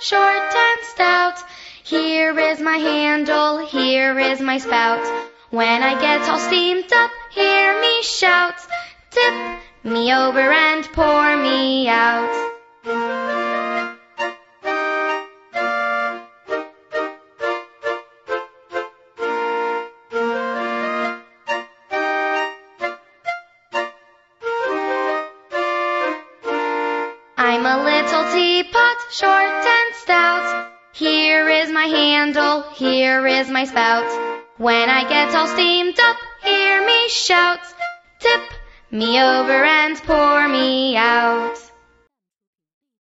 short and stout. Here is my handle, here is my spout. When I get all steamed up, hear me shout. Tip me over and pour me out. I'm a little teapot, short stout. Here is my handle, here is my spout. When I get all steamed up, hear me shout. Tip me over and pour me out.